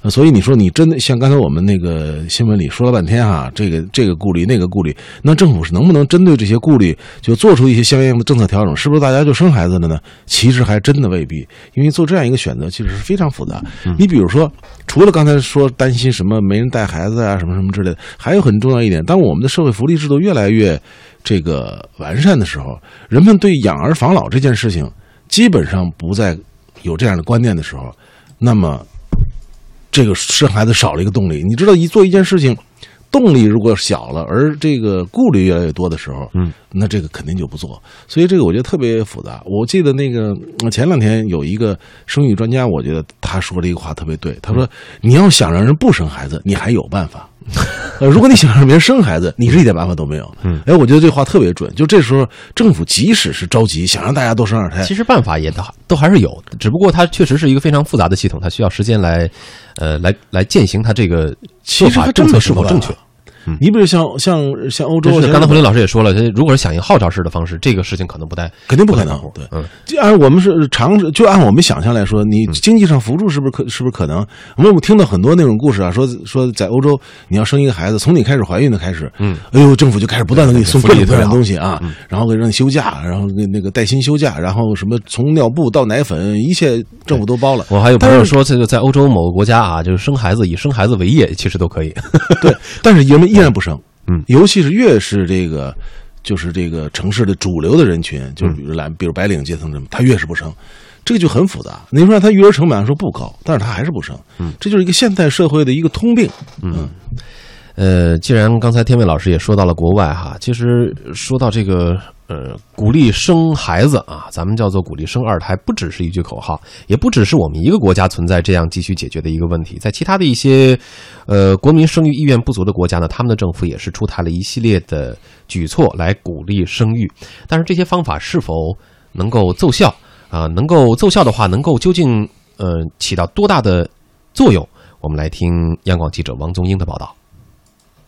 所以你说你真的像刚才我们那个新闻里说了半天哈，这个这个顾虑那个顾虑，那政府是能不能针对这些顾虑就做出一些相应的政策调整？是不是大家就生孩子了呢？其实还真的未必，因为做这样一个选择其实是非常复杂。你比如说，除了刚才说担心什么没人带孩子啊什么什么之类的，还有很重要一点，当我们的社会福利制度越来越这个完善的时候，人们对养儿防老这件事情基本上不再有这样的观念的时候，那么。这个生孩子少了一个动力，你知道，一做一件事情，动力如果小了，而这个顾虑越来越多的时候，嗯，那这个肯定就不做。所以这个我觉得特别复杂。我记得那个前两天有一个生育专家，我觉得他说了一个话特别对，他说：“你要想让人不生孩子，你还有办法。” 呃，如果你想让别人生孩子，你是一点办法都没有。嗯，哎，我觉得这话特别准。就这时候，政府即使是着急想让大家都生二胎，其实办法也都都还是有，只不过它确实是一个非常复杂的系统，它需要时间来，呃，来来践行它这个做法政策是否正确。你比如像像像欧洲，是刚才胡林老师也说了，如果是响应号召式的方式，这个事情可能不太肯定不可能。对，嗯，就按我们是常就按我们想象来说，你经济上扶助是不是可是不是可能？我们听到很多那种故事啊，说说在欧洲你要生一个孩子，从你开始怀孕的开始，嗯，哎呦，政府就开始不断的给你送各种各样的东西啊，嗯然后给让你休假，然后那那个带薪休假，然后什么从尿布到奶粉，一切政府都包了。我还有朋友说，这个在欧洲某个国家啊，就是生孩子以生孩子为业，其实都可以。对，但是人们依然不生。嗯，尤其是越是这个，就是这个城市的主流的人群，就是比如蓝，比如白领阶层什么，他越是不生，这个就很复杂。你说他育儿成本来说不高，但是他还是不生。嗯，这就是一个现代社会的一个通病。嗯，呃，既然刚才天伟老师也说到了国外哈，其实说到这个呃鼓励生孩子啊，咱们叫做鼓励生二胎，不只是一句口号，也不只是我们一个国家存在这样急需解决的一个问题，在其他的一些呃国民生育意愿不足的国家呢，他们的政府也是出台了一系列的举措来鼓励生育，但是这些方法是否能够奏效啊、能够奏效的话，能够究竟呃起到多大的作用？我们来听央广记者王宗英的报道。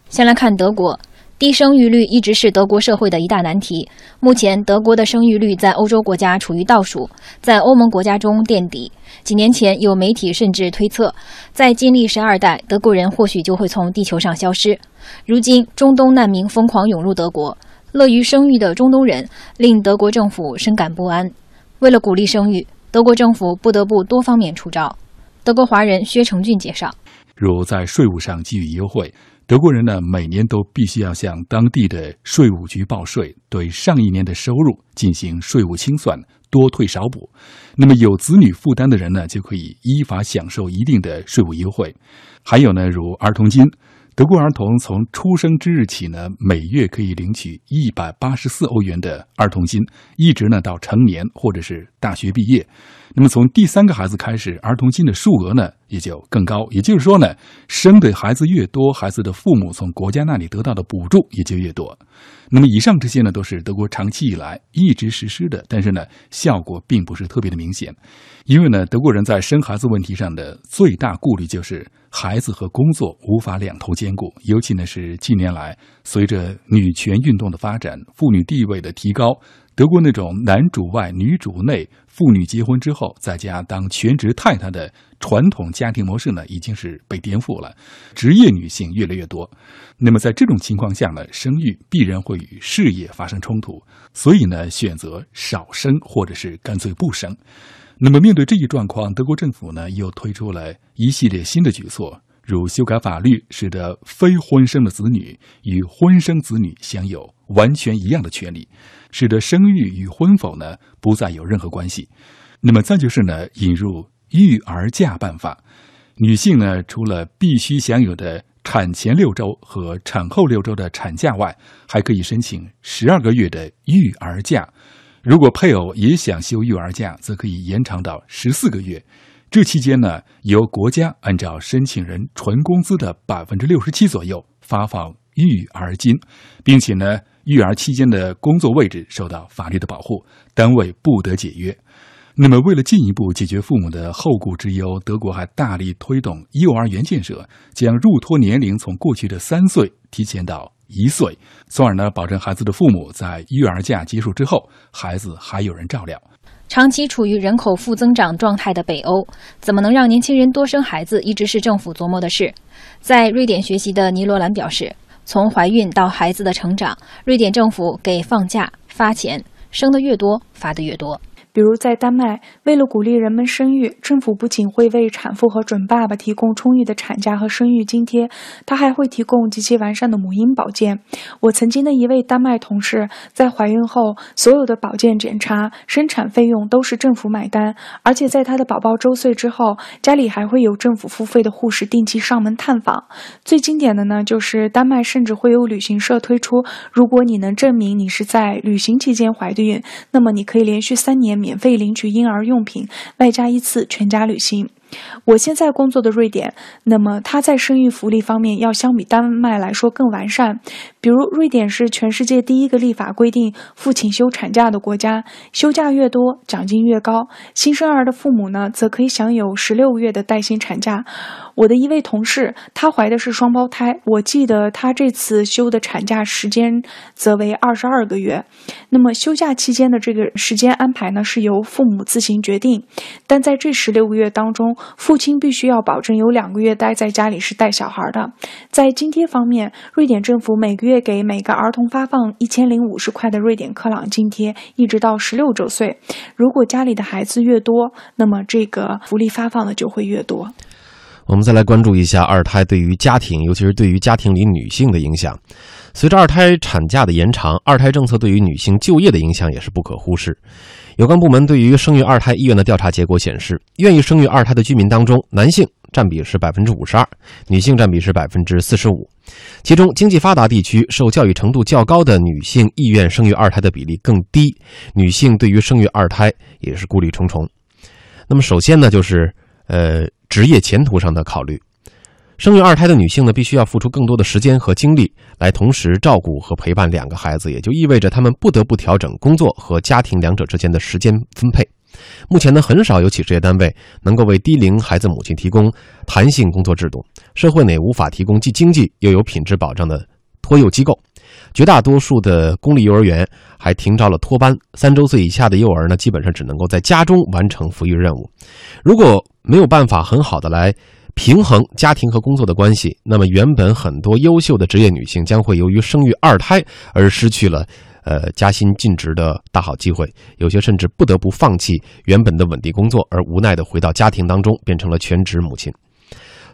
先来看德国，低生育率一直是德国社会的一大难题。目前，德国的生育率在欧洲国家处于倒数，在欧盟国家中垫底。几年前，有媒体甚至推测，在经历十二代，德国人或许就会从地球上消失。如今，中东难民疯狂涌入德国，乐于生育的中东人令德国政府深感不安。为了鼓励生育，德国政府不得不多方面出招。德国华人薛成俊介绍。如在税务上给予优惠，德国人呢每年都必须要向当地的税务局报税，对上一年的收入进行税务清算，多退少补。那么有子女负担的人呢，就可以依法享受一定的税务优惠。还有呢，如儿童金，德国儿童从出生之日起呢，每月可以领取一百八十四欧元的儿童金，一直呢到成年或者是大学毕业。那么从第三个孩子开始，儿童金的数额呢也就更高。也就是说呢，生的孩子越多，孩子的父母从国家那里得到的补助也就越多。那么以上这些呢，都是德国长期以来一直实施的，但是呢，效果并不是特别的明显。因为呢，德国人在生孩子问题上的最大顾虑就是孩子和工作无法两头兼顾，尤其呢是近年来随着女权运动的发展，妇女地位的提高。德国那种男主外女主内，妇女结婚之后在家当全职太太的传统家庭模式呢，已经是被颠覆了。职业女性越来越多，那么在这种情况下呢，生育必然会与事业发生冲突，所以呢，选择少生或者是干脆不生。那么面对这一状况，德国政府呢又推出了一系列新的举措，如修改法律，使得非婚生的子女与婚生子女享有完全一样的权利。使得生育与婚否呢不再有任何关系。那么再就是呢，引入育儿假办法，女性呢除了必须享有的产前六周和产后六周的产假外，还可以申请十二个月的育儿假。如果配偶也想休育儿假，则可以延长到十四个月。这期间呢，由国家按照申请人纯工资的百分之六十七左右发放育儿金，并且呢。育儿期间的工作位置受到法律的保护，单位不得解约。那么，为了进一步解决父母的后顾之忧，德国还大力推动幼儿园建设，将入托年龄从过去的三岁提前到一岁，从而呢保证孩子的父母在育儿假结束之后，孩子还有人照料。长期处于人口负增长状态的北欧，怎么能让年轻人多生孩子，一直是政府琢磨的事。在瑞典学习的尼罗兰表示。从怀孕到孩子的成长，瑞典政府给放假发钱，生的越多发的越多。比如在丹麦，为了鼓励人们生育，政府不仅会为产妇和准爸爸提供充裕的产假和生育津贴，他还会提供极其完善的母婴保健。我曾经的一位丹麦同事，在怀孕后，所有的保健检查、生产费用都是政府买单，而且在她的宝宝周岁之后，家里还会有政府付费的护士定期上门探访。最经典的呢，就是丹麦甚至会有旅行社推出，如果你能证明你是在旅行期间怀的孕，那么你可以连续三年免。免费领取婴儿用品，外加一次全家旅行。我现在工作的瑞典，那么它在生育福利方面要相比丹麦来说更完善。比如，瑞典是全世界第一个立法规定父亲休产假的国家，休假越多，奖金越高。新生儿的父母呢，则可以享有十六个月的带薪产假。我的一位同事，她怀的是双胞胎，我记得她这次休的产假时间则为二十二个月。那么休假期间的这个时间安排呢，是由父母自行决定。但在这十六个月当中，父亲必须要保证有两个月待在家里是带小孩的。在津贴方面，瑞典政府每个月给每个儿童发放一千零五十块的瑞典克朗津贴，一直到十六周岁。如果家里的孩子越多，那么这个福利发放的就会越多。我们再来关注一下二胎对于家庭，尤其是对于家庭里女性的影响。随着二胎产假的延长，二胎政策对于女性就业的影响也是不可忽视。有关部门对于生育二胎意愿的调查结果显示，愿意生育二胎的居民当中，男性占比是百分之五十二，女性占比是百分之四十五。其中，经济发达地区受教育程度较高的女性意愿生育二胎的比例更低，女性对于生育二胎也是顾虑重重。那么，首先呢，就是呃。职业前途上的考虑，生育二胎的女性呢，必须要付出更多的时间和精力来同时照顾和陪伴两个孩子，也就意味着她们不得不调整工作和家庭两者之间的时间分配。目前呢，很少有企事业单位能够为低龄孩子母亲提供弹性工作制度，社会内无法提供既经济又有品质保障的托幼机构。绝大多数的公立幼儿园还停招了托班，三周岁以下的幼儿呢，基本上只能够在家中完成抚育任务。如果没有办法很好的来平衡家庭和工作的关系，那么原本很多优秀的职业女性将会由于生育二胎而失去了呃加薪晋职的大好机会，有些甚至不得不放弃原本的稳定工作，而无奈的回到家庭当中，变成了全职母亲。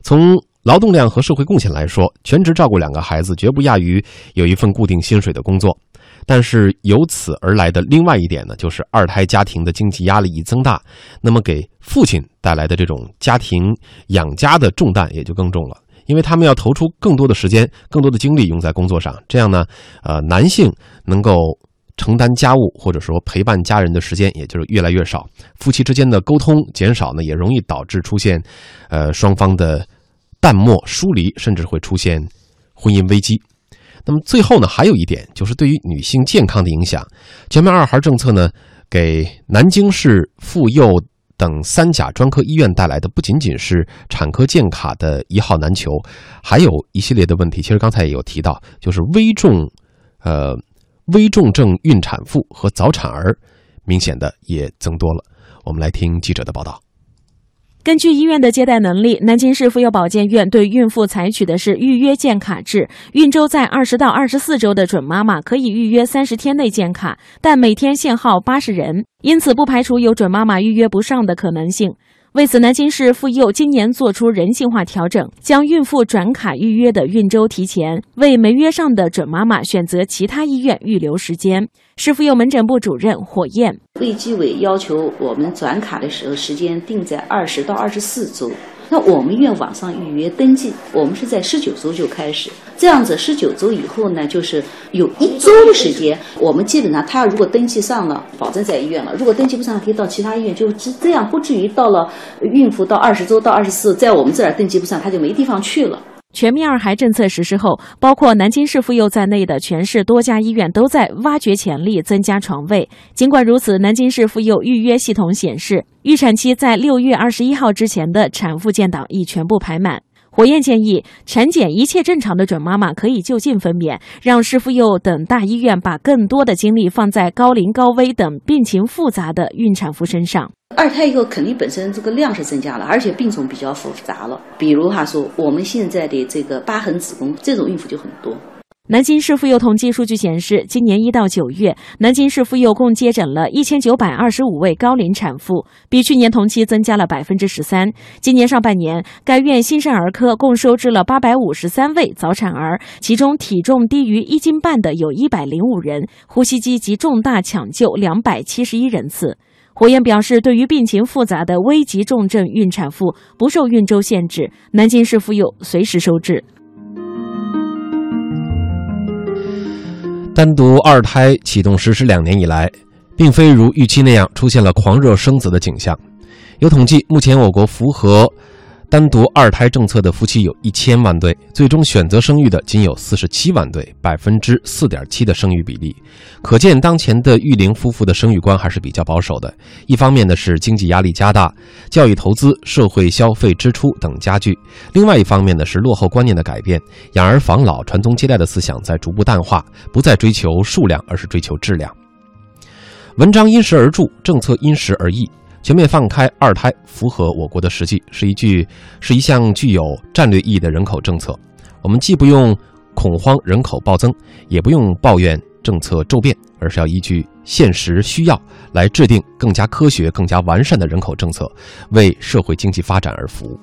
从劳动量和社会贡献来说，全职照顾两个孩子绝不亚于有一份固定薪水的工作。但是由此而来的另外一点呢，就是二胎家庭的经济压力一增大，那么给父亲带来的这种家庭养家的重担也就更重了，因为他们要投出更多的时间、更多的精力用在工作上。这样呢，呃，男性能够承担家务或者说陪伴家人的时间也就是越来越少，夫妻之间的沟通减少呢，也容易导致出现，呃，双方的。淡漠疏离，甚至会出现婚姻危机。那么最后呢，还有一点就是对于女性健康的影响。全面二孩政策呢，给南京市妇幼等三甲专科医院带来的不仅仅是产科建卡的一号难求，还有一系列的问题。其实刚才也有提到，就是危重，呃，危重症孕产妇和早产儿明显的也增多了。我们来听记者的报道。根据医院的接待能力，南京市妇幼保健院对孕妇采取的是预约建卡制。孕周在二十到二十四周的准妈妈可以预约三十天内建卡，但每天限号八十人，因此不排除有准妈妈预约不上的可能性。为此，南京市妇幼今年做出人性化调整，将孕妇转卡预约的孕周提前，为没约上的准妈妈选择其他医院预留时间。市妇幼门诊部主任火焰，卫计委要求我们转卡的时候时间定在二十到二十四周。那我们医院网上预约登记，我们是在十九周就开始，这样子十九周以后呢，就是有一周的时间，我们基本上他要如果登记上了，保证在医院了；如果登记不上，可以到其他医院，就这这样，不至于到了孕妇到二十周到二十四，在我们这儿登记不上，他就没地方去了。全面二孩政策实施后，包括南京市妇幼在内的全市多家医院都在挖掘潜力、增加床位。尽管如此，南京市妇幼预约系统显示，预产期在六月二十一号之前的产妇建档已全部排满。火焰建议，产检一切正常的准妈妈可以就近分娩，让市妇幼等大医院把更多的精力放在高龄、高危等病情复杂的孕产妇身上。二胎以后肯定本身这个量是增加了，而且病种比较复杂了。比如哈说，我们现在的这个疤痕子宫这种孕妇就很多。南京市妇幼统计数据显示，今年一到九月，南京市妇幼共接诊了一千九百二十五位高龄产妇，比去年同期增加了百分之十三。今年上半年，该院新生儿科共收治了八百五十三位早产儿，其中体重低于一斤半的有一百零五人，呼吸机及重大抢救两百七十一人次。火焰表示，对于病情复杂的危急重症孕产妇，不受孕周限制，南京市妇幼随时收治。单独二胎启动实施两年以来，并非如预期那样出现了狂热生子的景象。有统计，目前我国符合单独二胎政策的夫妻有一千万对，最终选择生育的仅有四十七万对，百分之四点七的生育比例。可见当前的育龄夫妇的生育观还是比较保守的。一方面呢是经济压力加大，教育投资、社会消费支出等加剧；另外一方面呢是落后观念的改变，养儿防老、传宗接代的思想在逐步淡化，不再追求数量，而是追求质量。文章因时而著，政策因时而异。全面放开二胎符合我国的实际，是一句是一项具有战略意义的人口政策。我们既不用恐慌人口暴增，也不用抱怨政策骤变，而是要依据现实需要来制定更加科学、更加完善的人口政策，为社会经济发展而服务。